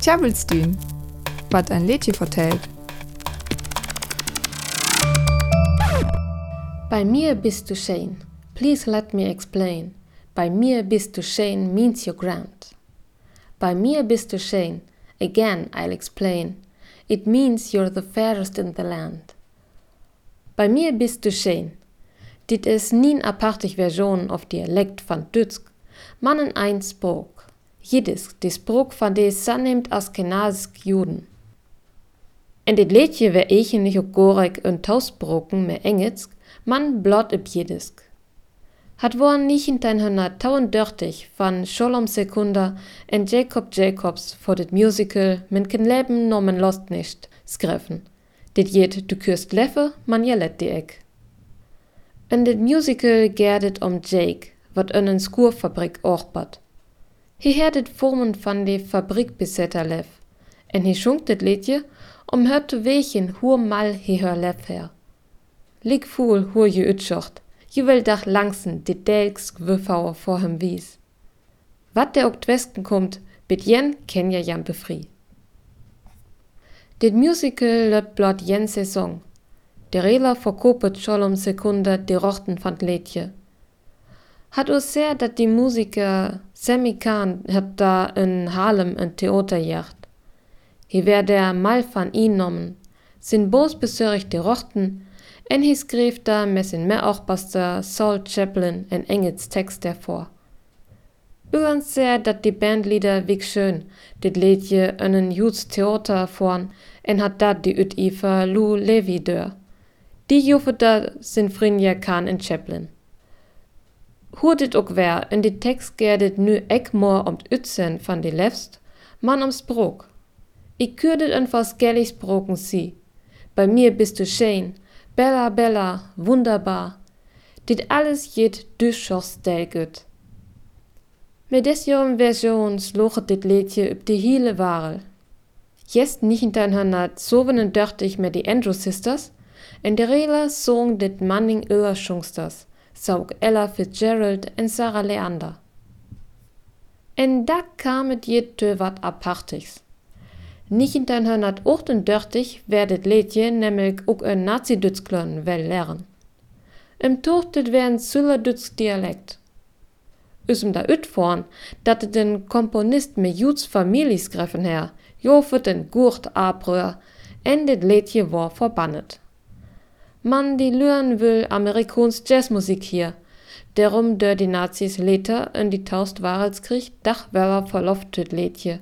Tjabelstien, wat ein Liedje vertellt. Bei mir bist du Shane. Please let me explain. Bei mir bist du Shane means you're grand. Bei mir bist du Shane. Again, I'll explain. It means you're the fairest in the land. Bei mir bist du Shane. Dit is nien apartig Version of Dialekt van Dütsk, mannen ein Sprog. Jiddisch, die Sprog van de sanneemt Askenazisk Juden. En dit liedje weer eigenlijk ook gorek een tausbroken met Engelsk, man blot op Jiddisch. Hat woan 1932 van Sholom Sekunda en Jacob Jacobs voor dit musical Min Leben nommen lost nicht schreven. Dit jet du kürst leffe, man jelet die Eck. In dit musical het om Jake, wat in een skoerfabrik heeft het vormen van de fabrikbesetter lef. En hij schunkt dit liedje om her te weten hoe mal hij haar lef her. Lik voel hoe je uitschacht. Je wil dag langsen dit delks gwuffauer voor hem wies. Wat der ook twesten komt, bit jen ken je jan befrie. Dit musical löpt blot jen Saison. Der Rela verkopet schon um Sekunde die Rochten van het liedje. Hat us sehr, dat die Musiker Sammy Kahn hat da in Harlem ein Theater jacht. Hier wär der mal van ihn nommen. Sin bos besörigt die Rochten, en hi skrev da med sin medarbejder Saul Chaplin en engelsk tekst derfor. Uansett dat die Bandlieder wie schön, dit liedje einen Juts Theater vorn, en hat dat die ut Ifa Lou Levi dör. Die juffeta sin Frinja kan en Chaplin. Hoe dit ook wär, in die tekst gerdet nu ek more om utsen van die lefst, man om sprok. Ik keur dit een forskellig sproken si. Bei mir bist du schön, bella bella, wunderbar. Dit alles jet durchaus gut. Met desjom version sloget dit liedje op de hele warel. Jest 1937 met die Andrew Sisters, en de rela song dit manning Überschungsters, saug Ella Fitzgerald en Sarah Leander. En da kam het je te wat apartigs. 1938 werd het liedje namelijk ook een nazi-Duitsklern wel leren. Im Tocht het weer een Zuller-Dutsk dialect. Usum da uitvoeren dat het een componist met Juts familie schreven her, jofet en gurt abreur, en dit liedje war verbannet. Man die Lüren will Amerikons Jazzmusik hier. Darum der die Nazis later in die Taustwarelskrieg Dachweller verloftet Lädje.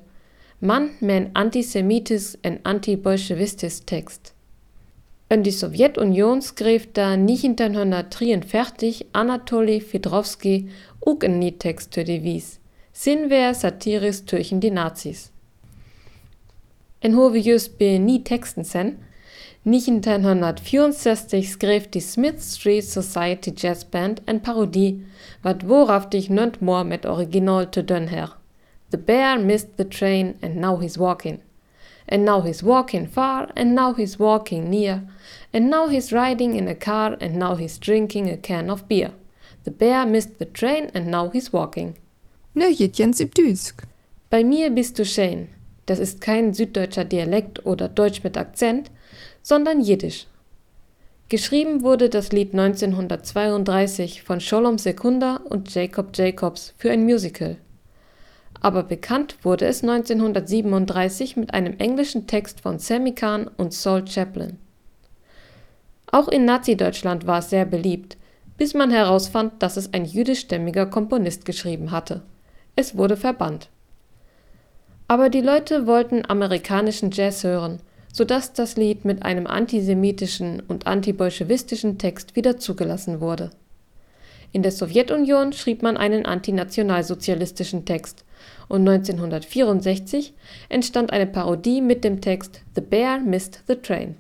Man men antisemitis en antibolschewistis Text. In die Sowjetunion skrev da 1943 Anatoli Fedrowski ook een niet tekst te de wies. Sin wer satiris türchen die Nazis. En just be nie teksten sen, 1964 skrev die Smith Street Society Jazz Band en parodie, wat wooraftig nønt more met original te dun her. The bear missed the train and now he's walking. And now he's walking far and now he's walking near. And now he's riding in a car and now he's drinking a can of beer. The bear missed the train and now he's walking. Ne. Bei mir bist du schön. Das ist kein süddeutscher Dialekt oder Deutsch mit Akzent, sondern Jiddisch. Geschrieben wurde das Lied 1932 von Sholom Sekunda und Jacob Jacobs für ein Musical. Aber bekannt wurde es 1937 mit einem englischen Text von Sammy Kahn und Saul Chaplin. Auch in Nazi-Deutschland war es sehr beliebt, bis man herausfand, dass es ein jüdischstämmiger Komponist geschrieben hatte. Es wurde verbannt. Aber die Leute wollten amerikanischen Jazz hören sodass das Lied mit einem antisemitischen und antibolschewistischen Text wieder zugelassen wurde. In der Sowjetunion schrieb man einen antinationalsozialistischen Text und 1964 entstand eine Parodie mit dem Text The Bear Missed the Train.